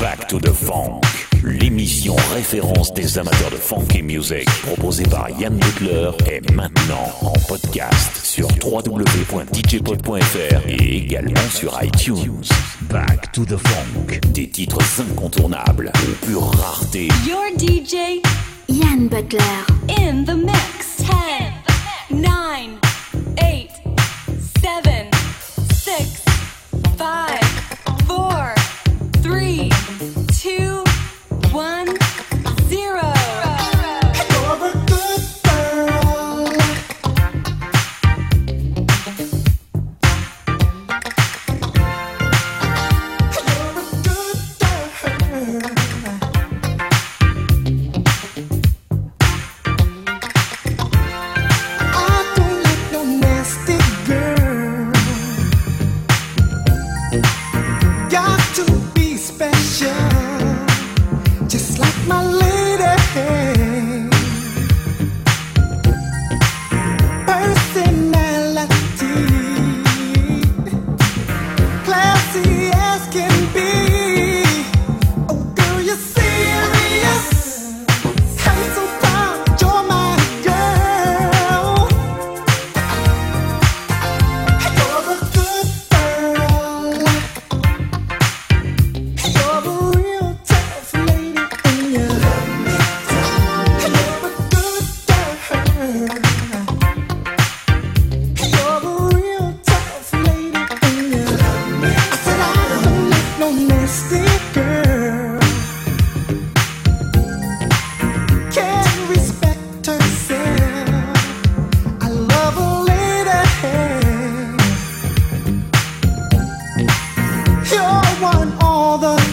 Back to the Funk, l'émission référence des amateurs de funk et music proposée par Yann Butler est maintenant en podcast sur www.djpod.fr et également sur iTunes. Back to the Funk, des titres incontournables aux pure rareté. Your DJ Yann Butler in the mix. 10 9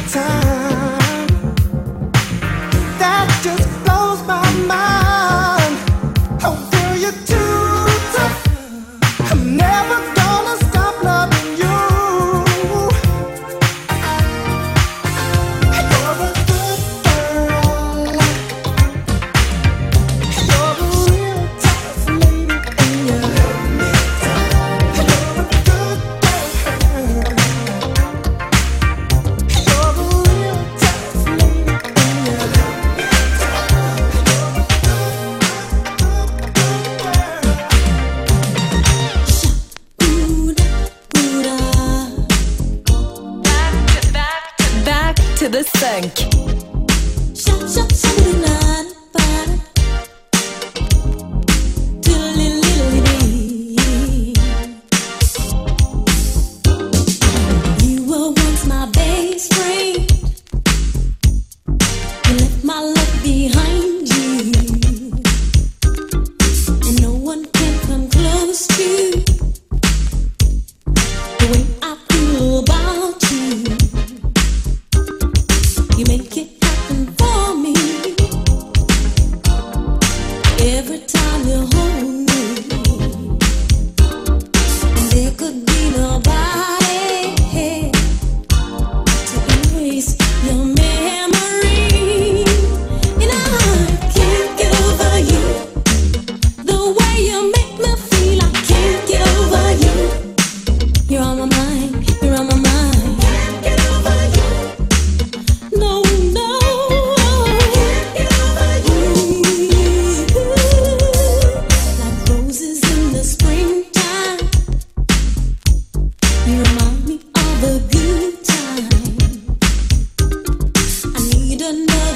time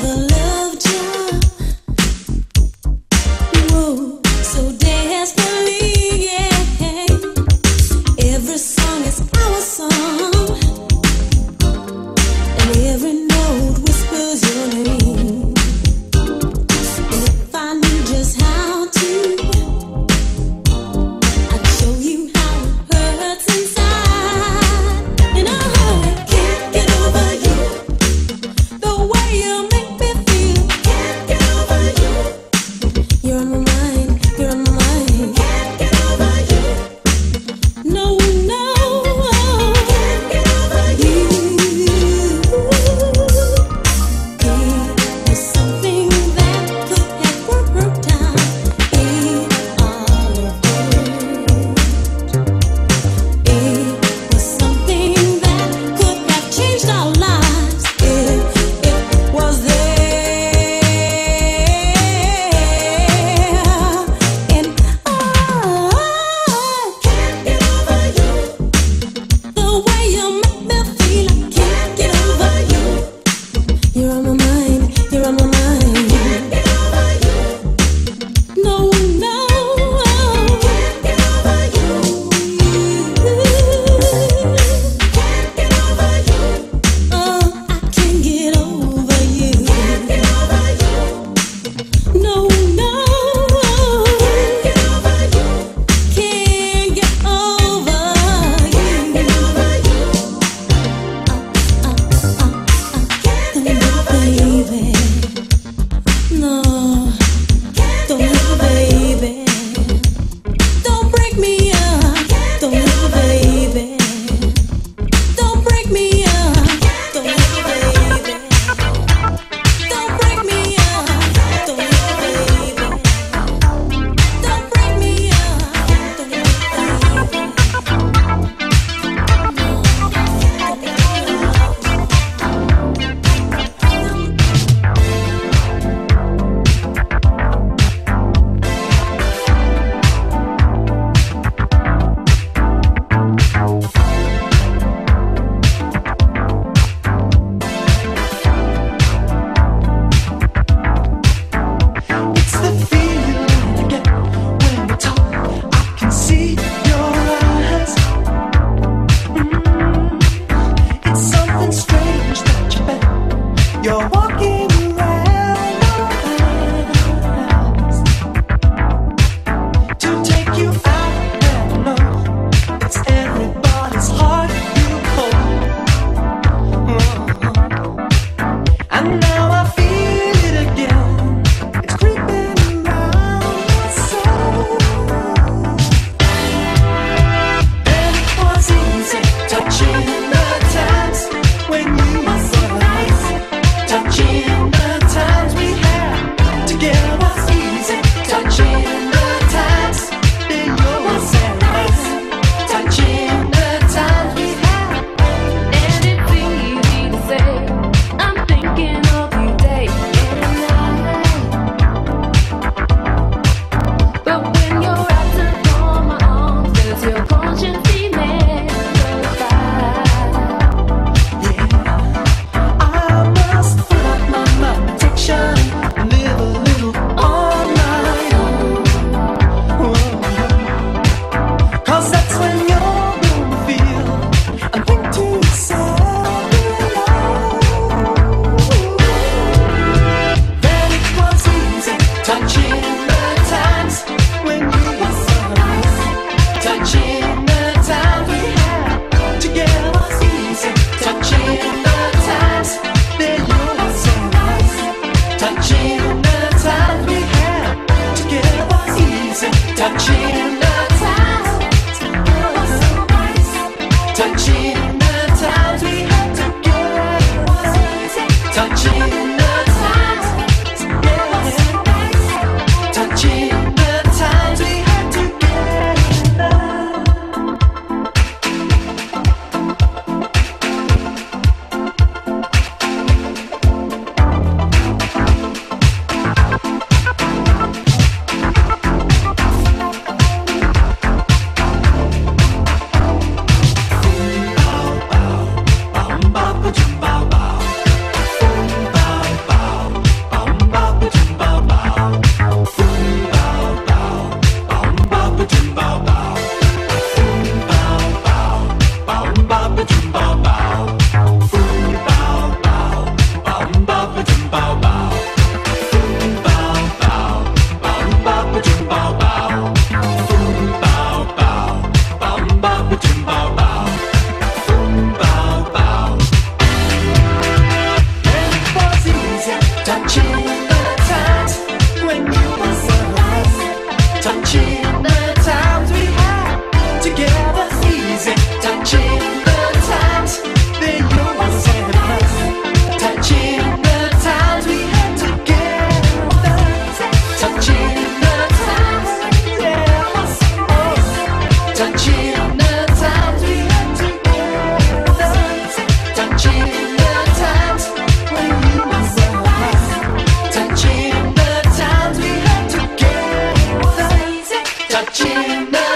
the watching now.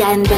Funk. Yann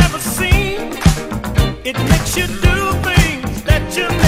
never seen. It makes you do things that you never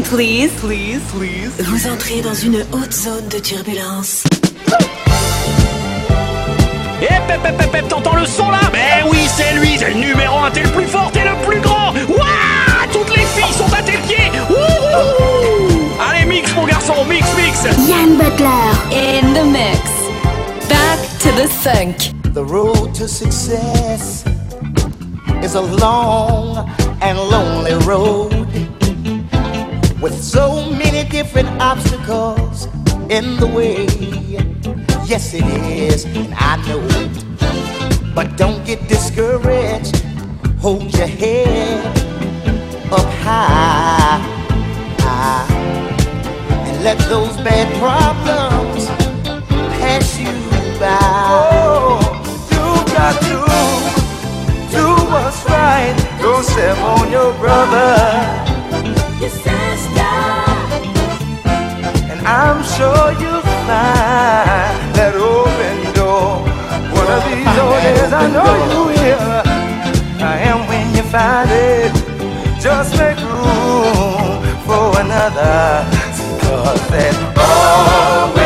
Please. Please, please. Vous entrez dans une haute zone de turbulence. Hé, pep, pep, pep, pep, t'entends le son là? Mais oui, c'est lui, c'est le numéro un, t'es le plus fort, t'es le plus grand. Wouah Toutes les filles sont à tes pieds. Wouhou! Allez, mix mon garçon, mix, mix. Yann Butler In the mix. Back to the sunk. The road to success Is a long and lonely road. with so many different obstacles in the way. Yes, it is, and I know it. But don't get discouraged. Hold your head up high, high and let those bad problems pass you by. Oh, do what's right. Don't step on your brother. I'm sure you'll find that open door. One of these old days, I know you will. And when you find it, just make room for another. Cause that always.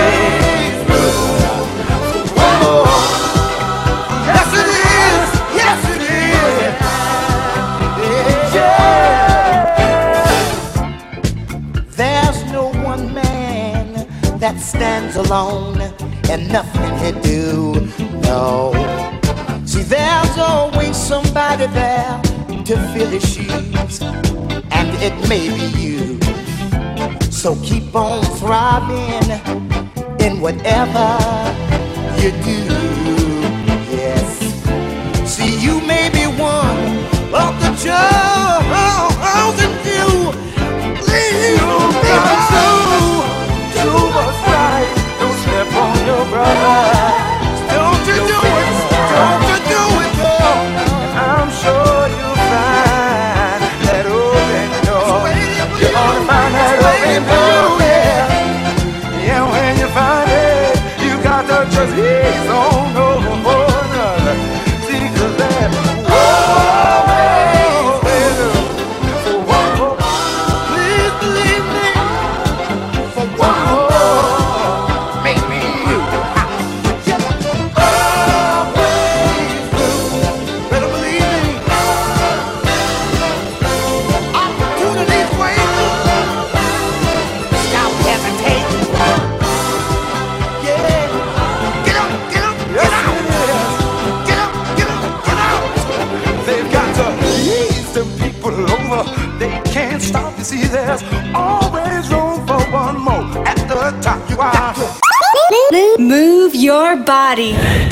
that stands alone and nothing can do. No. See, there's always somebody there to fill his shoes, and it may be you. So keep on thriving in whatever you do. Yes. See, you may be one of the joy. brother. body.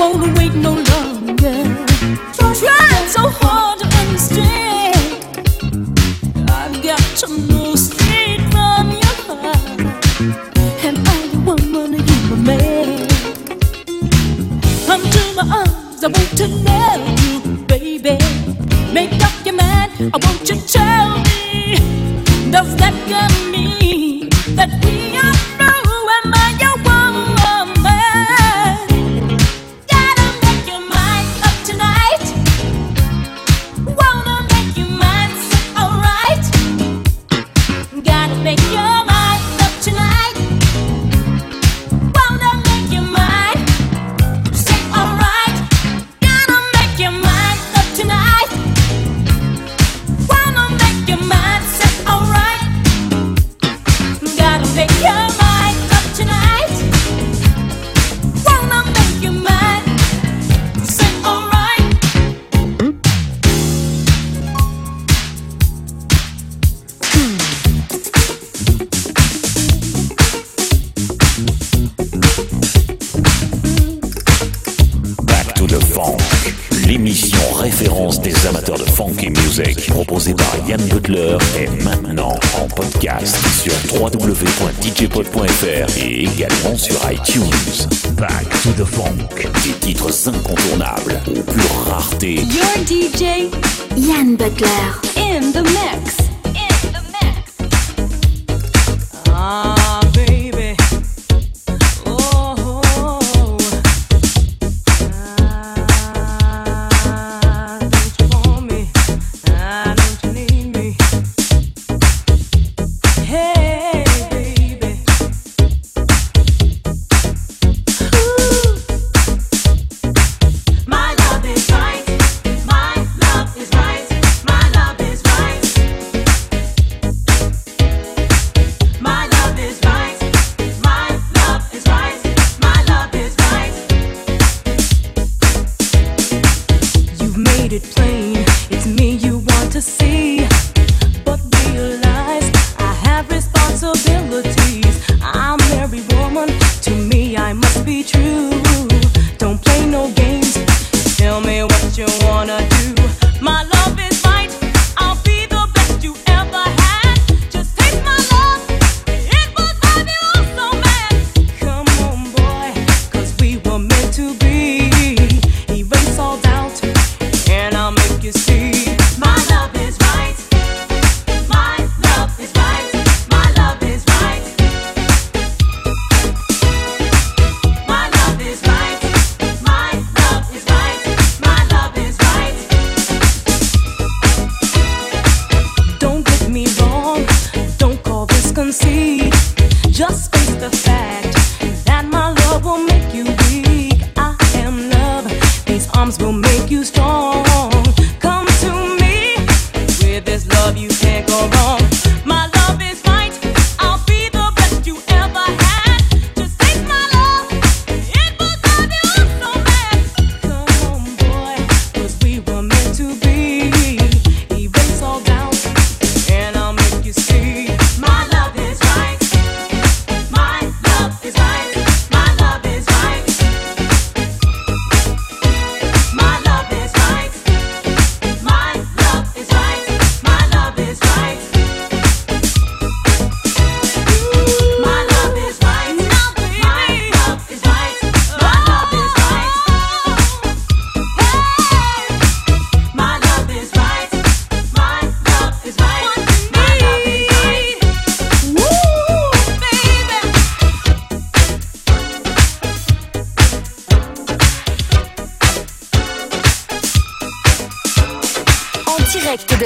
Wanna wait no longer.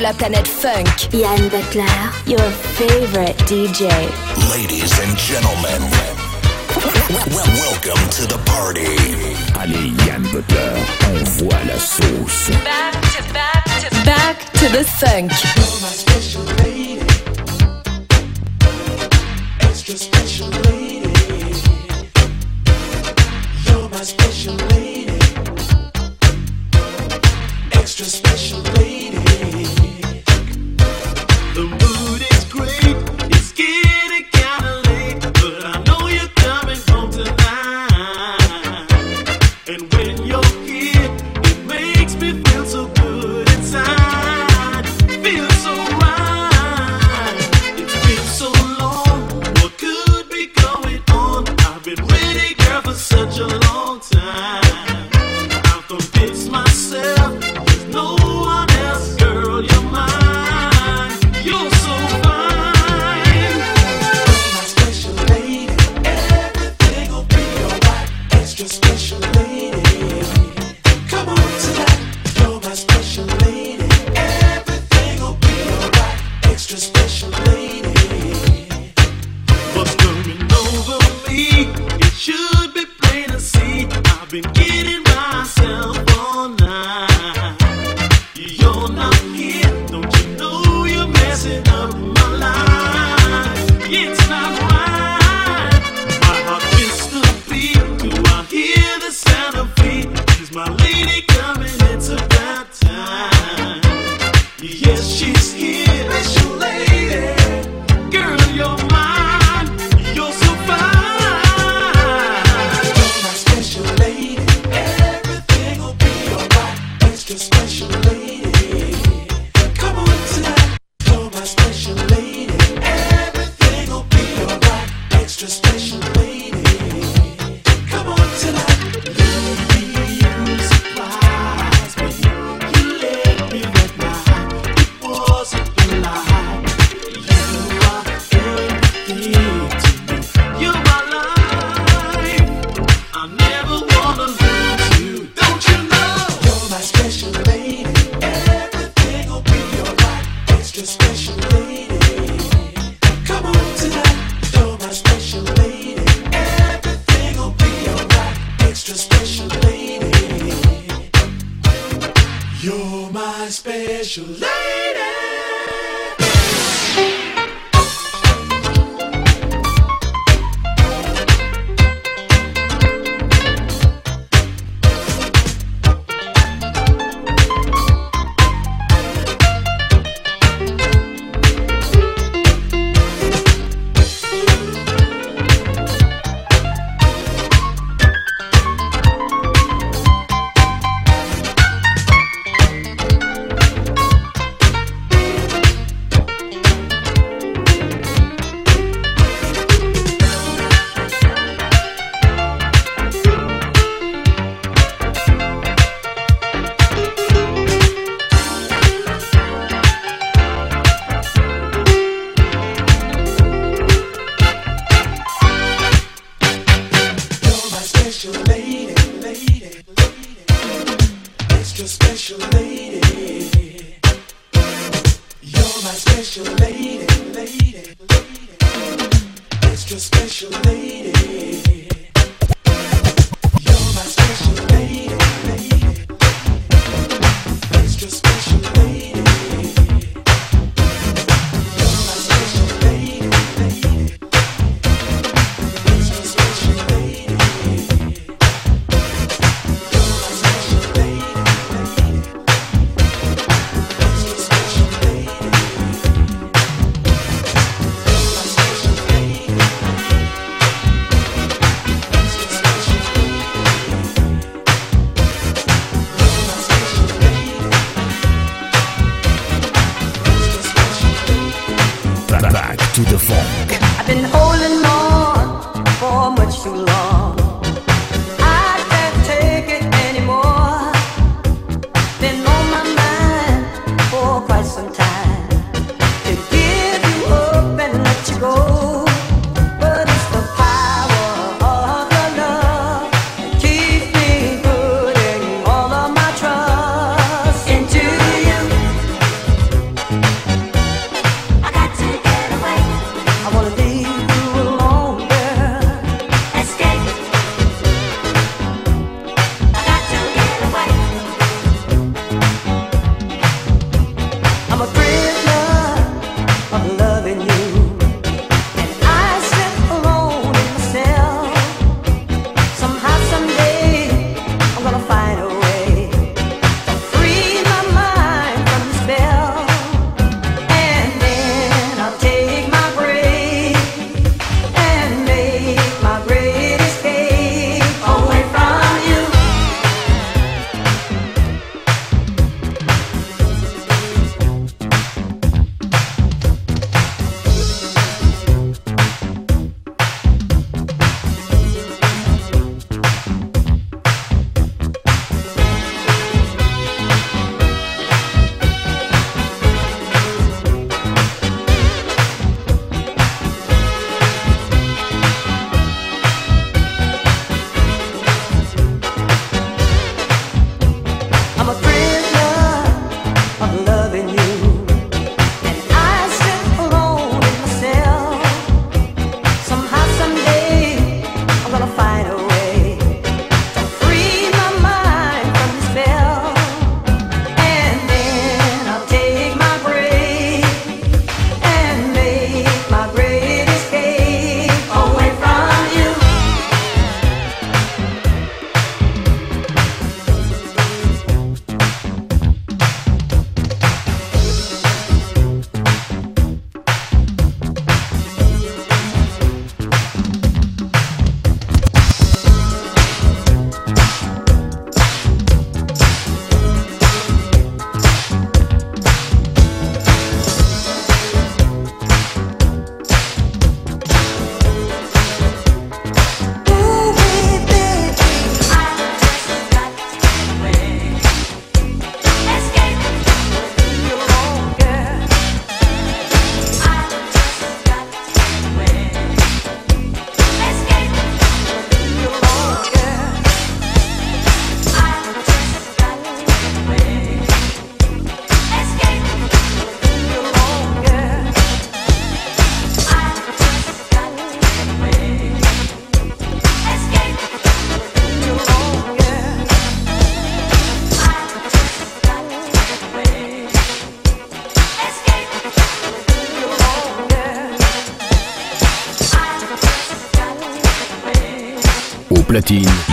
la planète funk. Yann Butler, your favorite DJ. Ladies and gentlemen, welcome to the party. Allez, Yann Butler, la sauce. Back to back to back to the funk. You're my special lady. Extra special lady.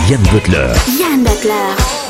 Yann Butler. Yann Butler.